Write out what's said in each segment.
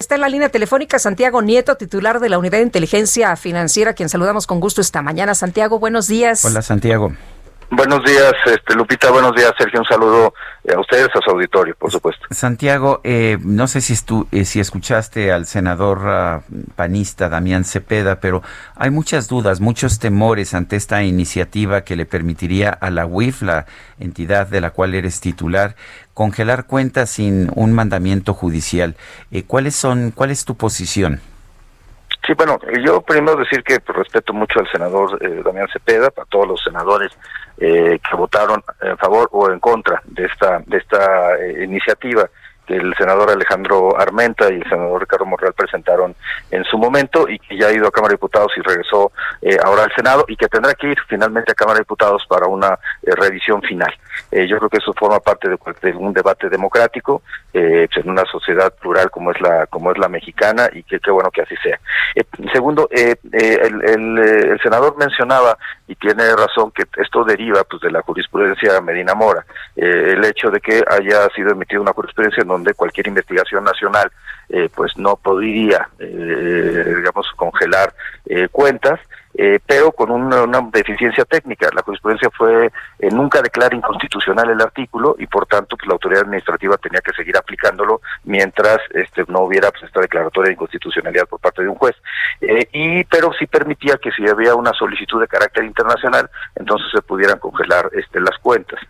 Está en la línea telefónica Santiago Nieto, titular de la Unidad de Inteligencia Financiera, quien saludamos con gusto esta mañana. Santiago, buenos días. Hola, Santiago. Buenos días, este, Lupita. Buenos días, Sergio. Un saludo eh, a ustedes, a su auditorio, por supuesto. Santiago, eh, no sé si, estu eh, si escuchaste al senador uh, panista Damián Cepeda, pero hay muchas dudas, muchos temores ante esta iniciativa que le permitiría a la UIF, la entidad de la cual eres titular, congelar cuentas sin un mandamiento judicial. ¿Cuáles son, cuál es tu posición? Sí, bueno, yo primero decir que respeto mucho al senador Damián Cepeda, para todos los senadores eh, que votaron en favor o en contra de esta de esta eh, iniciativa que el senador Alejandro Armenta y el senador Ricardo Morreal presentaron en su momento y que ya ha ido a Cámara de Diputados y regresó eh, ahora al Senado y que tendrá que ir finalmente a Cámara de Diputados para una revisión final. Yo creo que eso forma parte de, un debate democrático pues, en una sociedad plural como es la como es la mexicana y que qué bueno que así sea. segundo, el, el, el senador mencionaba y tiene razón que esto deriva pues de la jurisprudencia Medina Mora, eh, el hecho de que haya sido emitida una jurisprudencia en donde cualquier investigación nacional eh, pues no podría eh, digamos congelar cuentas eh, pero con una, deficiencia técnica. La jurisprudencia fue, eh, nunca declara inconstitucional el artículo y por tanto pues, la autoridad administrativa tenía que seguir aplicándolo mientras este, no hubiera pues, esta declaratoria de inconstitucionalidad por parte de un juez. Eh, y Pero sí permitía que si había una solicitud de carácter internacional, entonces se pudieran congelar este, las cuentas.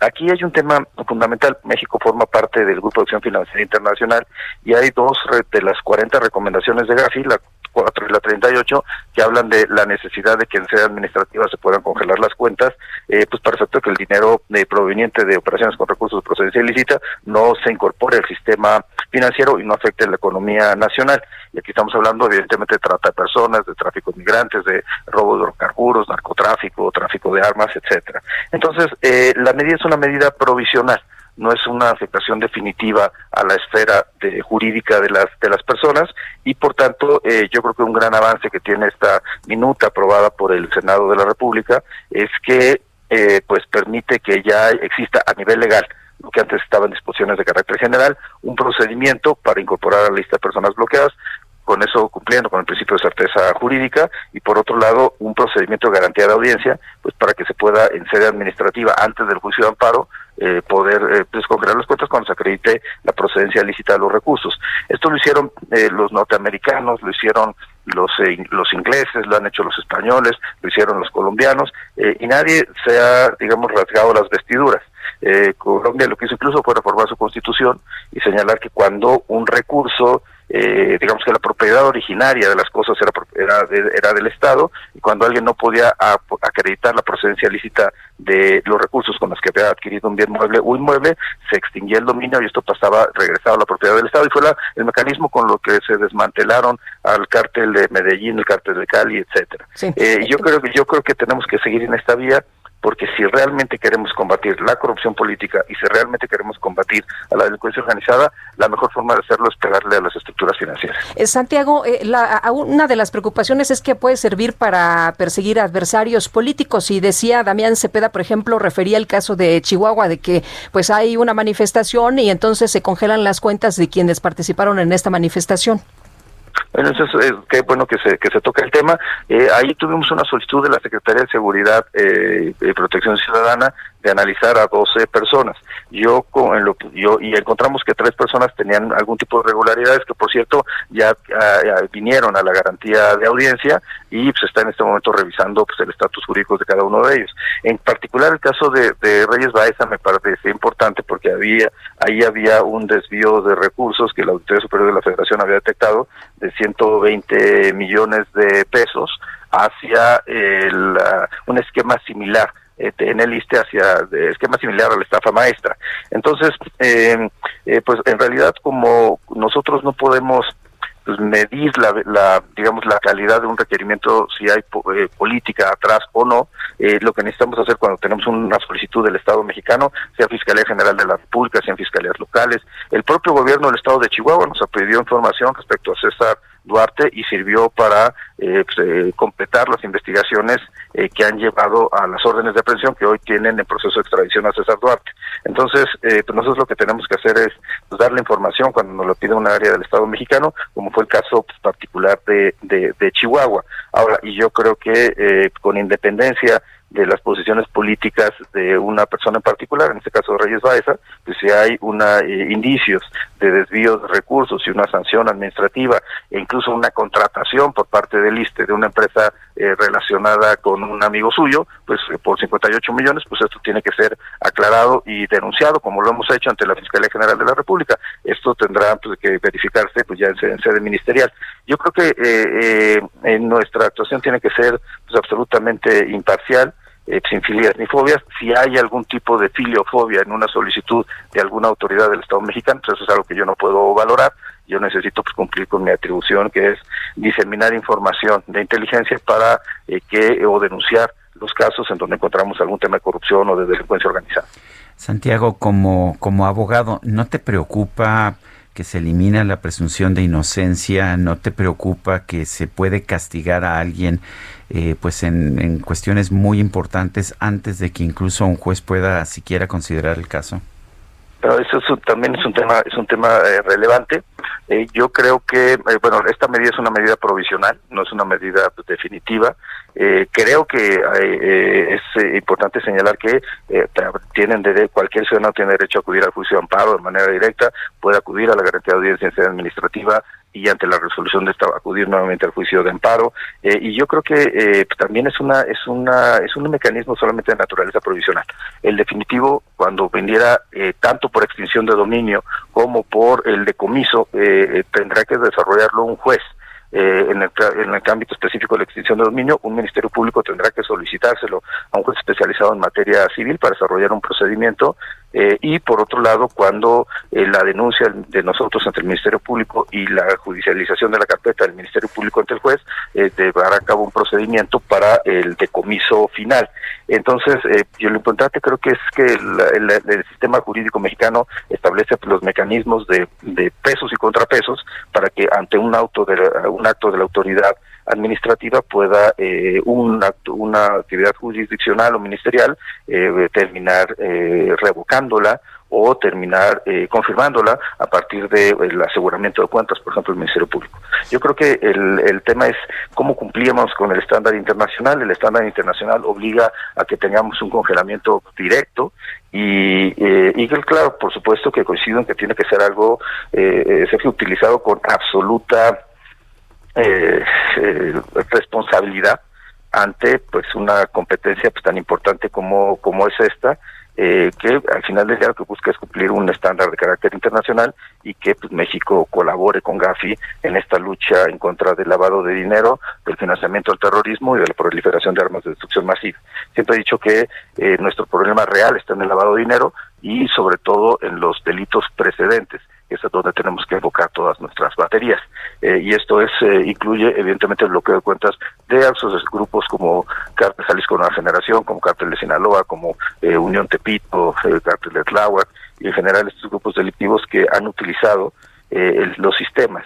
aquí hay un tema fundamental. México forma parte del Grupo de Acción Financiera Internacional y hay dos de las 40 recomendaciones de Gafi, la 4 y la 38, que hablan de la necesidad de que en sede administrativa se puedan congelar las cuentas, eh, pues para efecto que el dinero eh, proveniente de operaciones con recursos de procedencia ilícita no se incorpore al sistema financiero y no afecte la economía nacional. Y aquí estamos hablando evidentemente de trata de personas, de tráfico de migrantes, de robo de hidrocarburos, narcotráfico, tráfico de armas, etcétera. Entonces, eh, la medida es una medida provisional no es una afectación definitiva a la esfera de, jurídica de las de las personas y por tanto eh, yo creo que un gran avance que tiene esta minuta aprobada por el Senado de la República es que eh, pues permite que ya exista a nivel legal lo que antes estaba en disposiciones de carácter general, un procedimiento para incorporar a la lista de personas bloqueadas, con eso cumpliendo con el principio de certeza jurídica y por otro lado un procedimiento de garantía de audiencia pues para que se pueda en sede administrativa antes del juicio de amparo eh, poder eh, descongelar las cuentas cuando se acredite la procedencia lícita de los recursos. Esto lo hicieron eh, los norteamericanos, lo hicieron los eh, los ingleses, lo han hecho los españoles, lo hicieron los colombianos y nadie se ha, digamos, rasgado las vestiduras. Colombia lo que hizo incluso fue reformar su constitución y señalar que cuando un recurso eh, digamos que la propiedad originaria de las cosas era, era, era del Estado y cuando alguien no podía acreditar la procedencia lícita de los recursos con los que había adquirido un bien mueble o inmueble, se extinguía el dominio y esto pasaba, regresaba a la propiedad del Estado. Y fue el mecanismo con lo que se desmantelaron al cártel de Medellín, el cártel de Cali, etcétera. Eh, yo creo que yo creo que tenemos que seguir en esta vía porque si realmente queremos combatir la corrupción política y si realmente queremos combatir a la delincuencia organizada, la mejor forma de hacerlo es pegarle a las estructuras financieras. Eh, Santiago, eh, una de las preocupaciones es que puede servir para perseguir adversarios políticos y decía Damián Cepeda, por ejemplo, refería el caso de Chihuahua de que pues hay una manifestación y entonces se congelan las cuentas de quienes participaron en esta manifestación. Bueno, eso es, eh, qué bueno que se, que se toca el tema. Eh, ahí tuvimos una solicitud de la Secretaría de Seguridad eh, y Protección Ciudadana de analizar a 12 personas. Yo, con, lo, yo y encontramos que tres personas tenían algún tipo de irregularidades que, por cierto, ya, vinieron a la garantía de audiencia y se pues, está en este momento revisando pues, el estatus jurídico de cada uno de ellos. En particular, el caso de, Reyes Baeza me parece importante porque había ahí había un desvío de recursos que la Auditoría Superior de la Federación había detectado de 120 millones de pesos hacia el, un esquema similar este, en el ISTE hacia esquema similar a la estafa maestra. Entonces, eh, eh, pues en realidad como nosotros no podemos pues, medir la, la, digamos la calidad de un requerimiento si hay eh, política atrás o no eh, lo que necesitamos hacer cuando tenemos una solicitud del Estado mexicano sea Fiscalía General de la República sean fiscalías locales el propio gobierno del Estado de Chihuahua nos pedido información respecto a César Duarte y sirvió para eh, pues, eh, completar las investigaciones eh, que han llevado a las órdenes de aprehensión que hoy tienen en proceso de extradición a César Duarte. Entonces, pues nosotros lo que tenemos que hacer es pues, darle información cuando nos lo pide una área del Estado mexicano, como fue el caso pues, particular de, de, de, Chihuahua. Ahora, y yo creo que con independencia de las posiciones políticas de una persona en particular, en este caso Reyes Baeza, pues si hay una eh, indicios de desvío de recursos y una sanción administrativa e incluso una contratación por parte del ISTE de una empresa eh, relacionada con un amigo suyo, pues eh, por 58 millones, pues esto tiene que ser aclarado y denunciado, como lo hemos hecho ante la Fiscalía General de la República. Esto tendrá pues, que verificarse pues ya en en sede ministerial. Yo creo que en nuestra actuación tiene que ser pues absolutamente imparcial eh, sin filias ni fobias. Si hay algún tipo de filiofobia en una solicitud de alguna autoridad del Estado mexicano, pues eso es algo que yo no puedo valorar. Yo necesito pues, cumplir con mi atribución, que es diseminar información de inteligencia para eh, que o denunciar los casos en donde encontramos algún tema de corrupción o de delincuencia organizada. Santiago, como, como abogado, ¿no te preocupa que se elimina la presunción de inocencia? ¿No te preocupa que se puede castigar a alguien eh, pues en, cuestiones muy importantes antes de que incluso un juez pueda siquiera considerar el caso? Pero eso también es un tema es un tema eh, relevante. Eh, yo creo que bueno esta medida es una medida provisional, no es una medida pues, definitiva. creo que es importante señalar que tienen de, cualquier ciudadano tiene derecho a acudir al juicio de amparo de manera directa, puede acudir a la garantía de audiencia administrativa y ante la resolución de esta acudir nuevamente al juicio de amparo. Eh, y yo creo que eh, también es una es una es un mecanismo solamente de naturaleza provisional. El definitivo cuando vendiera eh, tanto por extinción de dominio como por el decomiso tendrá que desarrollarlo un juez. En, el, en el ámbito específico de la extinción de dominio, un Ministerio Público tendrá que solicitárselo a un juez especializado en materia civil para desarrollar un procedimiento eh, y por otro lado, cuando eh, la denuncia de nosotros ante el Ministerio Público y la judicialización de la carpeta del Ministerio Público ante el juez, eh, llevar a cabo un procedimiento para el decomiso final. Entonces, eh, yo lo importante creo que es que el, sistema jurídico mexicano establece los mecanismos de, de, pesos y contrapesos para que ante un auto de un acto de la autoridad administrativa pueda eh, un una actividad jurisdiccional o ministerial eh, terminar eh, revocándola o terminar eh, confirmándola a partir del aseguramiento de cuentas, por ejemplo, el Ministerio Público. Yo creo que el, el tema es cómo cumplíamos con el estándar internacional. El estándar internacional obliga a que tengamos un congelamiento directo y, eh, y claro, por supuesto que coincido en que tiene que ser algo, eh, ser utilizado con absoluta eh, eh, responsabilidad ante pues una competencia pues tan importante como como es esta eh, que al final del día lo que busca es cumplir un estándar de carácter internacional y que pues, México colabore con Gafi en esta lucha en contra del lavado de dinero, del financiamiento del terrorismo y de la proliferación de armas de destrucción masiva. Siempre he dicho que eh, nuestro problema real está en el lavado de dinero y sobre todo en los delitos precedentes es donde tenemos que enfocar todas nuestras baterías. Eh, y esto es eh, incluye evidentemente el bloqueo de cuentas de esos grupos como Cártel Jalisco Nueva Generación, como Cártel de Sinaloa, como eh, Unión Tepito, Cártel de Tláhuac, y en general estos grupos delictivos que han utilizado los sistemas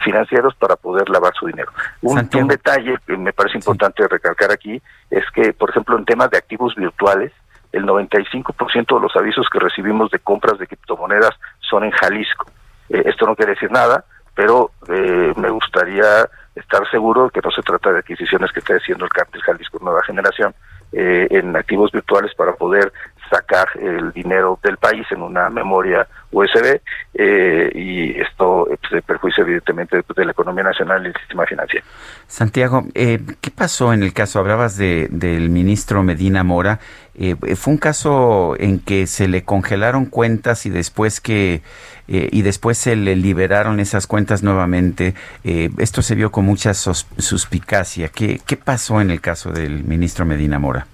financieros para poder lavar su dinero. Un, detalle que me parece importante recalcar aquí es que, por ejemplo, en temas de activos virtuales, el 95% de los avisos que recibimos de compras de criptomonedas son en Jalisco. Eh, esto no quiere decir nada, pero eh, me gustaría estar seguro que no se trata de adquisiciones que esté haciendo el cártel Jalisco Nueva Generación eh, en activos virtuales para poder sacar el dinero del país en una memoria USB eh, y esto pues, perjuicia evidentemente de la economía nacional y el sistema financiero. Santiago, eh, ¿qué pasó en el caso? Hablabas de, del ministro Medina Mora. Eh, fue un caso en que se le congelaron cuentas y después que y después se le liberaron esas cuentas nuevamente. esto se vio con mucha suspicacia. ¿Qué, ¿Qué pasó en el caso del ministro Medina Mora?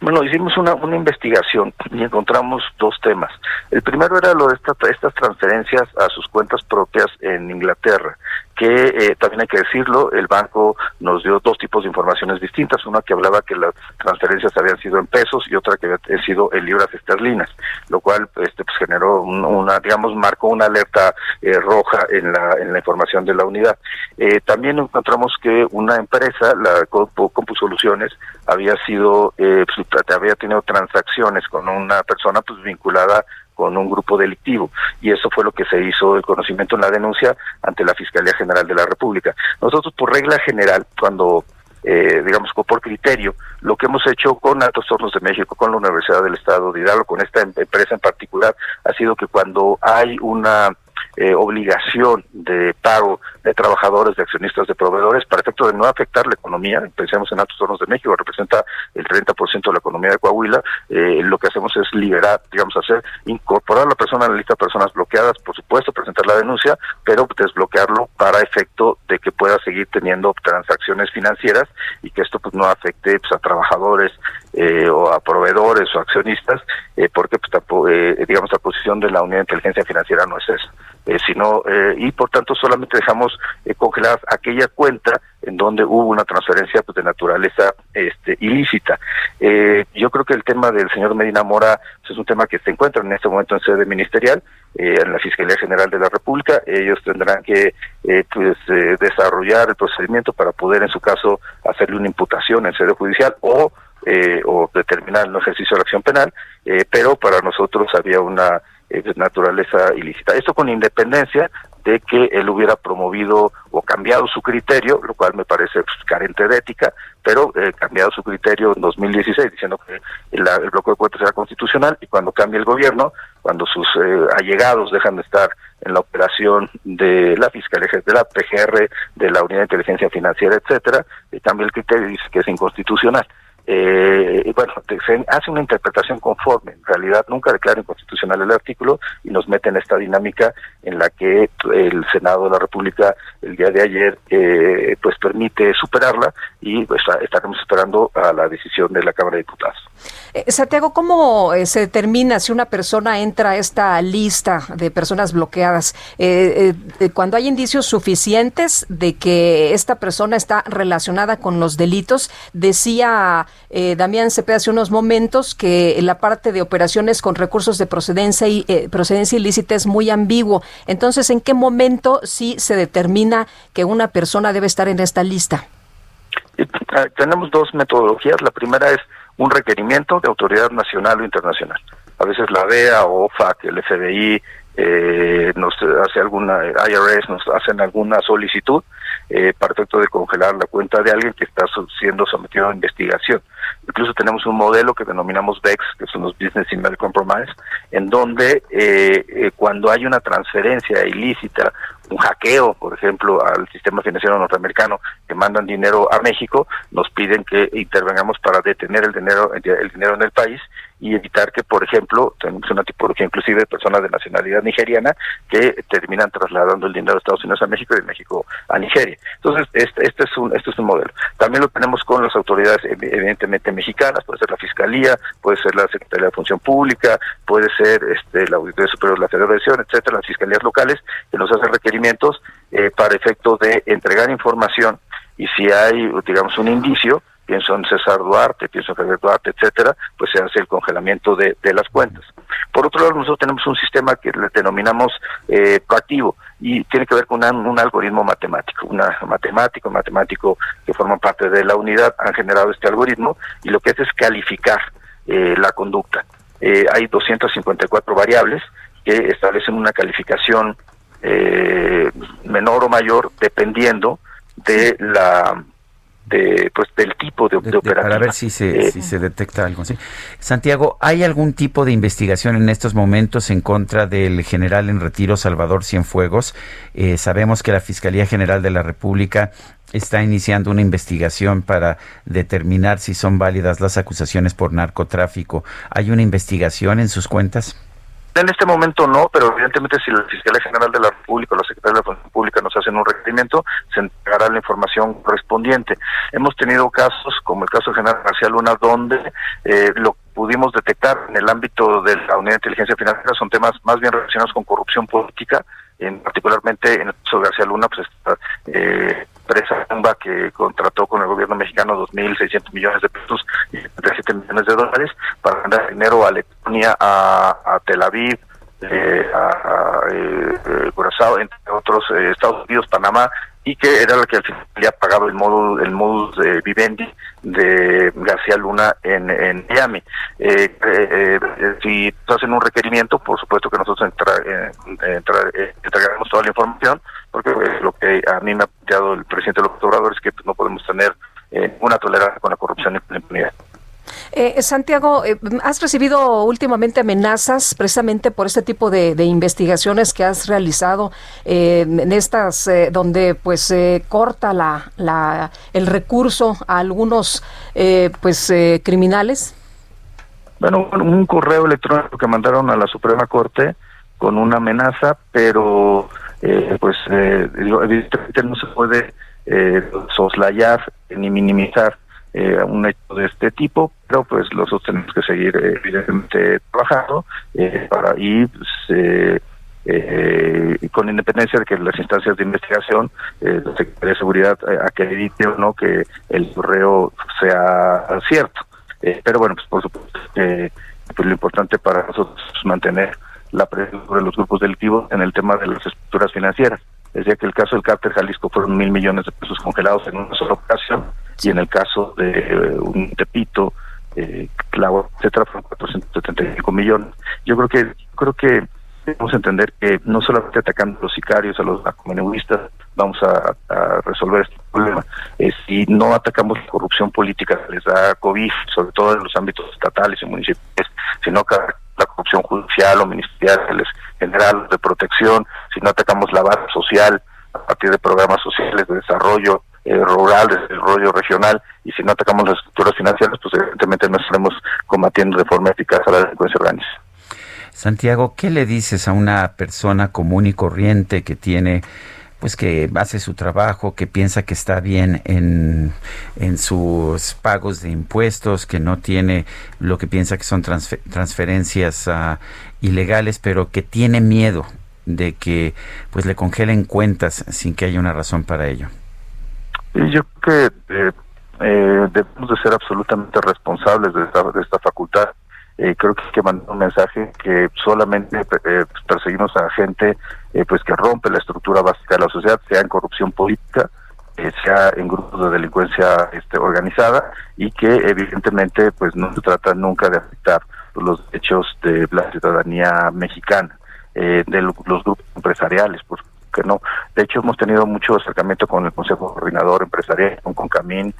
Bueno, hicimos una, una investigación y encontramos dos temas. El primero era lo de estas transferencias a sus cuentas propias en Inglaterra que eh, también hay que decirlo, el banco nos dio dos tipos de informaciones distintas, una que hablaba que las transferencias habían sido en pesos y otra que habían sido en libras esterlinas, lo cual este pues generó una digamos marcó una alerta eh, roja en la en la información de la unidad. Eh, también encontramos que una empresa, la Compusoluciones, había sido pues, había tenido transacciones con una persona pues vinculada con un grupo delictivo y eso fue lo que se hizo el conocimiento en la denuncia ante la Fiscalía General de la República. Nosotros por regla general, cuando eh, digamos por criterio, lo que hemos hecho con Altos Hornos de México, con la Universidad del Estado de Hidalgo, con esta em-, empresa en particular, ha sido que cuando hay una eh, obligación de pago de trabajadores, de accionistas, de proveedores, para efecto de no afectar la economía. Pensemos en Altos Hornos de México, representa el 30% de la economía de Coahuila. Eh, lo que hacemos es liberar, digamos, hacer, incorporar a la persona a la lista de personas bloqueadas, por supuesto, presentar la denuncia, pero desbloquearlo para efecto de que pueda seguir teniendo transacciones financieras y que esto pues no afecte pues, a trabajadores eh, o a proveedores o accionistas, porque pues, digamos la posición de la Unidad de Inteligencia Financiera no es esa. Eh, sino eh, y por tanto solamente dejamos eh, congelar aquella cuenta en donde hubo una transferencia pues, de naturaleza este, ilícita. yo creo que el tema del señor Medina Mora pues, es un tema que se encuentra en este momento en sede ministerial, en la Fiscalía General de la República. Ellos tendrán que pues, desarrollar el procedimiento para poder, en su caso, hacerle una imputación en sede judicial o o determinar el ejercicio de la acción penal, pero para nosotros había una de naturaleza ilícita. Esto con independencia de que él hubiera promovido o cambiado su criterio, lo cual me parece pues, carente de ética, pero eh, cambiado su criterio en 2016 diciendo que el, bloqueo de cuentas era constitucional y cuando cambia el gobierno, cuando sus eh, allegados dejan de estar en la operación de la Fiscalía, de la PGR, de la Unidad de Inteligencia Financiera, etcétera, y cambia el criterio y dice que es inconstitucional eh, bueno, se hace una interpretación conforme. En realidad nunca declara inconstitucional el artículo y nos mete en esta dinámica en la que el Senado de la República el día de ayer eh, pues permite superarla y pues, estaremos esperando a la decisión de la Cámara de Diputados. Eh, Santiago, ¿cómo eh, se determina si una persona entra a esta lista de personas bloqueadas? Eh, cuando hay indicios suficientes de que esta persona está relacionada con los delitos, decía Damián Cepeda hace unos momentos que la parte de operaciones con recursos de procedencia y procedencia ilícita es muy ambiguo. Entonces, ¿en qué momento sí se determina que una persona debe estar en esta lista? Tenemos dos metodologías. La primera es un requerimiento de autoridad nacional o internacional. A veces la DEA o OFAC, el FBI, eh, nos hace alguna, IRS nos hacen alguna solicitud eh, para efecto de congelar la cuenta de alguien que está siendo sometido a investigación. Incluso tenemos un modelo que denominamos BEX, que son los Business Email Compromise, en donde eh, eh, cuando hay una transferencia ilícita, un hackeo, por ejemplo, al sistema financiero norteamericano, que mandan dinero a México, nos piden que intervengamos para detener el dinero, el dinero en el país y evitar que, por ejemplo, tenemos una tipología inclusive de personas de nacionalidad nigeriana que terminan trasladando el dinero de Estados Unidos a México y de México a Nigeria. Entonces, este, este, es un este es un modelo. También lo tenemos con las autoridades evidentemente mexicanas, puede ser la Fiscalía, puede ser la Secretaría de Función Pública, puede ser este la Auditoría Superior de la Federación, etcétera, las fiscalías locales que nos hacen eh, para efecto de entregar información y si hay, digamos, un indicio, pienso en César Duarte, pienso en Javier Duarte, etcétera, pues se hace el congelamiento de, las cuentas. Por otro lado, nosotros tenemos un sistema que le denominamos eh, proactivo y tiene que ver con un algoritmo matemático. Una matemático, matemático que forman parte de la unidad han generado este algoritmo y lo que hace es calificar eh, la conducta. Eh, hay 254 variables que establecen una calificación eh, menor o mayor dependiendo de la de, pues, del tipo de, de, Para ver si se, eh, si se detecta algo. Santiago, ¿hay algún tipo de investigación en estos momentos en contra del general en retiro Salvador Cienfuegos? Eh, sabemos que la Fiscalía General de la República está iniciando una investigación para determinar si son válidas las acusaciones por narcotráfico. ¿Hay una investigación en sus cuentas? En este momento no, pero evidentemente si la Fiscalía General de la República o la Secretaría de la Función Pública nos hacen un requerimiento, se entregará la información correspondiente. Hemos tenido casos, como el caso General García Luna, donde eh, lo pudimos detectar en el ámbito de la Unidad de Inteligencia Financiera son temas más bien relacionados con corrupción política, en particularmente en el caso de García Luna, pues esta eh, empresa bomba que contrató con el gobierno mexicano 2.600 millones de pesos y 37 millones de dólares para mandar dinero a Letonia, a, Tel Aviv, eh, a, eh, Curazao, entre otros, eh, Estados Unidos, Panamá, y que era la que al final había pagado el módulo el modus de vivendi de García Luna en, en Miami. Eh, eh, si hacen un requerimiento, por supuesto que nosotros entra, entregaremos toda la información, porque lo que a mí me ha planteado el presidente López Obrador es que no podemos tener ninguna tolerancia con la corrupción y la impunidad. Eh, Santiago, eh, ¿has recibido últimamente amenazas precisamente por este tipo de, investigaciones que has realizado eh, en estas donde pues se corta la, la, el recurso a algunos pues criminales? Bueno, un correo electrónico que mandaron a la Suprema Corte con una amenaza, pero pues evidentemente no se puede soslayar ni minimizar eh, un hecho de este tipo, pero pues nosotros tenemos que seguir eh, evidentemente trabajando eh, para y pues, eh, eh, con independencia de que las instancias de investigación, eh, la de Seguridad acredite o no que el correo sea cierto. pero bueno, pues por supuesto pues lo importante para nosotros es mantener la presión sobre los grupos delictivos en el tema de las estructuras financieras. Decía que el caso del cártel Jalisco fueron mil millones de pesos congelados en una sola ocasión y en el caso de eh, un Tepito, eh, Clavo, etcétera, fueron 475 millones. Yo creo que creo que debemos entender que no solamente atacando a los sicarios, a los narcomenudistas, vamos a, resolver este problema. Eh, si no atacamos la corrupción política les da COVID, sobre todo en los ámbitos estatales y municipales, sino que la corrupción judicial o ministerial, general de protección, si no atacamos la base social a partir de programas sociales de desarrollo eh, rural, de desarrollo regional, y si no atacamos las estructuras financieras, pues evidentemente no estaremos combatiendo de forma eficaz a la delincuencia organizada. Santiago, ¿qué le dices a una persona común y corriente que tiene pues que hace su trabajo, que piensa que está bien en, en sus pagos de impuestos, que no tiene lo que piensa que son transferencias uh, ilegales, pero que tiene miedo de que pues le congelen cuentas sin que haya una razón para ello. Yo creo que eh, eh, debemos de ser absolutamente responsables de esta, de esta facultad eh, creo que hay que mandar un mensaje que solamente eh, perseguimos a gente pues que rompe la estructura básica de la sociedad, sea en corrupción política, sea en grupos de delincuencia este, organizada y que evidentemente pues no se trata nunca de afectar los derechos de la ciudadanía mexicana, de los grupos empresariales, pues que no. De hecho hemos tenido mucho acercamiento con el Consejo Coordinador Empresarial, con Concamín,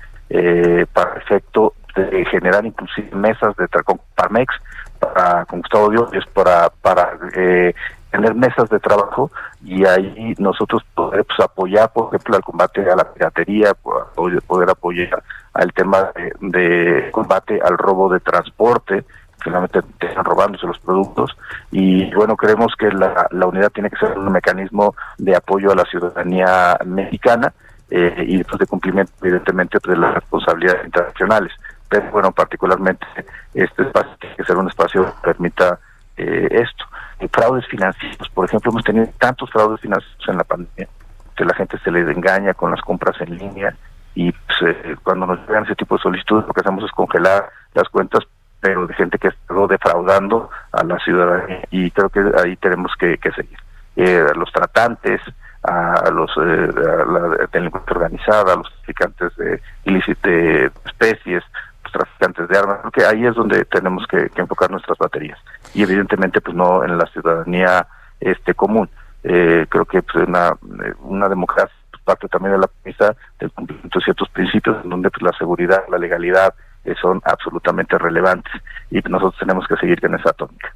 para efecto de generar inclusive mesas de con Parmex para con Gustavo Dios para para eh, tener mesas de trabajo y ahí nosotros poder pues, apoyar por ejemplo al combate a la piratería poder apoyar al tema de, combate al robo de transporte finalmente están robándose los productos y bueno creemos que la, la unidad tiene que ser un mecanismo de apoyo a la ciudadanía mexicana eh, y después de cumplimiento evidentemente de las responsabilidades internacionales pero bueno, particularmente este espacio tiene que ser un espacio que permita eh, esto. Eh, fraudes financieros, por ejemplo, hemos tenido tantos fraudes financieros en la pandemia que la gente se les engaña con las compras en línea y pues, eh, cuando nos llegan ese tipo de solicitudes lo que hacemos es congelar las cuentas pero de gente que está defraudando a la ciudadanía y creo que ahí tenemos que, seguir. Eh, los tratantes, a los eh, a la delincuencia organizada, a los traficantes de ilícitas especies, traficantes de armas, porque ahí es donde tenemos que, enfocar nuestras baterías. Y evidentemente, pues no en la ciudadanía este común. Eh, creo que pues, una, eh, una democracia parte también de la premisa del cumplimiento de ciertos principios en donde pues, la seguridad, la legalidad eh, son absolutamente relevantes y nosotros tenemos que seguir en esa tónica.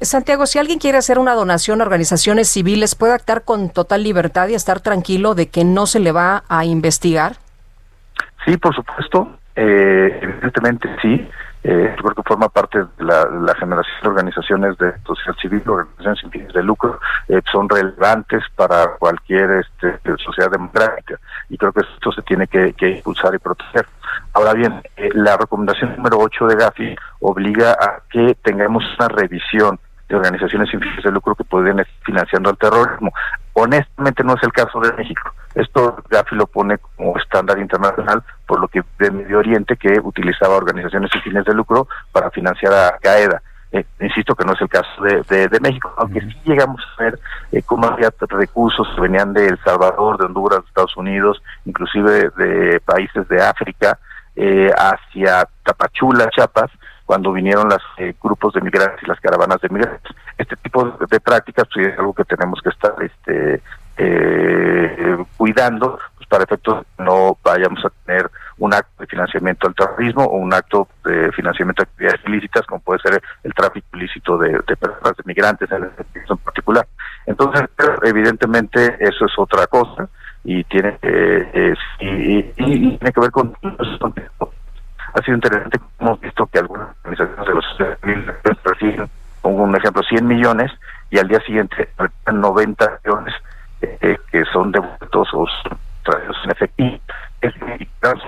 Santiago, si alguien quiere hacer una donación a organizaciones civiles, ¿puede actuar con total libertad y estar tranquilo de que no se le va a investigar? Sí, por supuesto. Eh, evidentemente sí. eh, creo que forma parte de la, generación de organizaciones de sociedad civil, organizaciones sin fines de lucro, eh, son relevantes para cualquier este, sociedad democrática y creo que esto se tiene que, impulsar y proteger. Ahora bien, eh, la recomendación número 8 de Gafi obliga a que tengamos una revisión de organizaciones sin fines de lucro que pueden estar financiando el terrorismo. Honestamente no es el caso de México. Esto Gafi lo pone como estándar internacional por lo que de Medio Oriente que utilizaba organizaciones sin fines de lucro para financiar a Qaeda. Eh, insisto que no es el caso de, de, México, aunque sí llegamos a ver eh, cómo había recursos que venían de El Salvador, de Honduras, de Estados Unidos, inclusive de países de África, eh, hacia Tapachula, Chiapas, cuando vinieron los eh, grupos de migrantes y las caravanas de migrantes. Este tipo de, prácticas pues, es algo que tenemos que estar este, eh, cuidando pues, para efectos no vayamos a tener un acto de financiamiento al terrorismo o un acto de financiamiento de actividades ilícitas como puede ser el tráfico ilícito de, personas, de migrantes en, particular. Entonces, evidentemente eso es otra cosa y tiene, eh, y, tiene que ver con ha sido interesante hemos visto que algunas organizaciones de los reciben, pongo un ejemplo, 100 millones y al día siguiente 90 millones eh, que son devueltos o traídos en efectivo.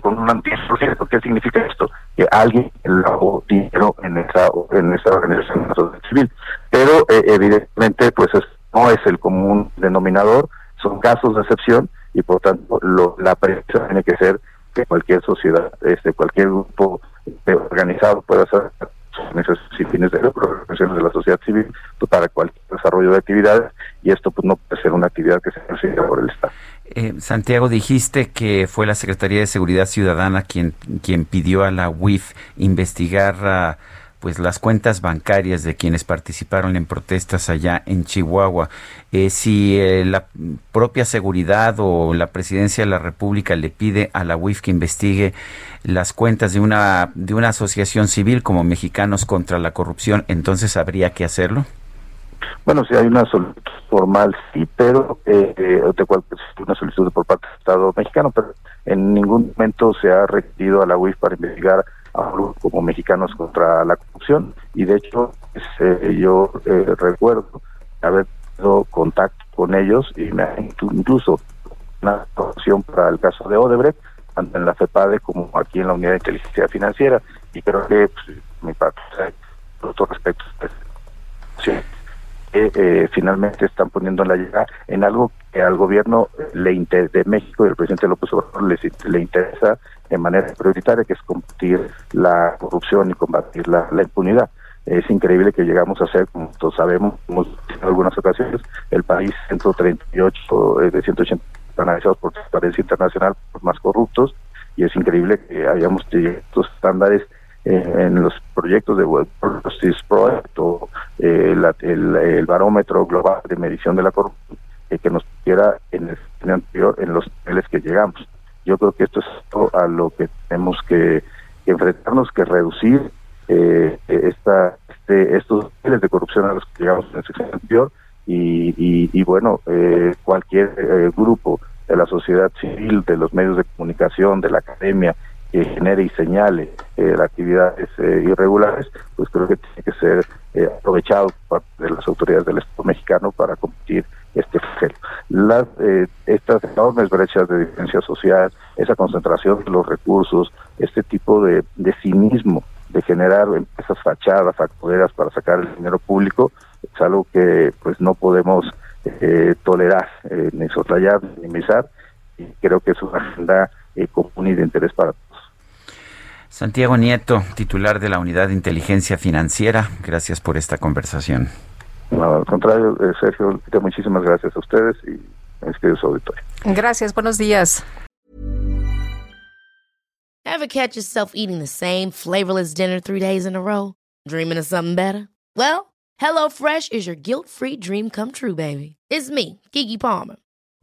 Con un anticipo, ¿qué significa esto? Que alguien lavó dinero en esa, en esa organización civil. Pero eh, evidentemente, pues no es el común denominador, son casos de excepción y por tanto lo, la premisa tiene que ser que cualquier sociedad, este, cualquier grupo organizado pueda hacer esos fines de organizaciones de la sociedad civil pues, para cualquier desarrollo de actividades y esto pues no puede ser una actividad que se persiga por el Estado. Eh, Santiago, dijiste que fue la Secretaría de Seguridad Ciudadana quien, quien pidió a la UIF investigar a pues las cuentas bancarias de quienes participaron en protestas allá en Chihuahua. Eh, si eh, la propia seguridad o la presidencia de la República le pide a la UIF que investigue las cuentas de una de una asociación civil como Mexicanos contra la Corrupción, entonces habría que hacerlo. Bueno, si hay una solicitud formal, sí, pero eh, de cual, una solicitud por parte del Estado mexicano, pero en ningún momento se ha requerido a la UIF para investigar como mexicanos contra la corrupción. Y de hecho este, yo eh, recuerdo haber tenido contacto con ellos y me incluso una opción para el caso de Odebrecht tanto en la FEPADE como aquí en la Unidad de Inteligencia Financiera. Y creo que pues, mi parte por otro respecto pues, sí, eh, finalmente están poniendo la llegada en algo que al gobierno le de México y al presidente López Obrador le interesa de manera prioritaria, que es combatir la corrupción y combatir la, impunidad. Es increíble que llegamos a ser, como todos sabemos, en algunas ocasiones, el país 138 eh, de 180 analizados por Transparencia Internacional por más corruptos, y es increíble que hayamos tenido estos estándares eh, en los proyectos de World Justice Project o eh, el, barómetro global de medición de la corrupción que nos pusiera en el anterior en los niveles que llegamos. Yo creo que esto es a lo que tenemos que, enfrentarnos, que reducir eh, esta, este, estos niveles de corrupción a los que llegamos en el sexenio anterior y, y, bueno, eh, cualquier eh, grupo de la sociedad civil, de los medios de comunicación, de la academia, que genere y señale eh, actividades eh, irregulares, pues creo que tiene que ser eh, aprovechado por parte de las autoridades del Estado mexicano para combatir este flagelo. Las, estas enormes brechas de diferencia social, esa concentración de los recursos, este tipo de, cinismo de generar empresas fachadas, factureras para sacar el dinero público, es algo que pues no podemos tolerar, ni soslayar, ni minimizar, y creo que es una agenda común y de interés para. Santiago Nieto, titular de la Unidad de Inteligencia Financiera, gracias por esta conversación. No, al contrario, eh, Sergio, muchísimas gracias a ustedes y a mis queridos auditores. Gracias, buenos días. Ever catch yourself eating the same flavorless dinner three days in a row? Dreaming of something better? Well, HelloFresh is your guilt-free dream come true, baby. It's me, Kiki Palmer.